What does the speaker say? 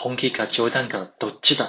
本気か冗談かどっちだ？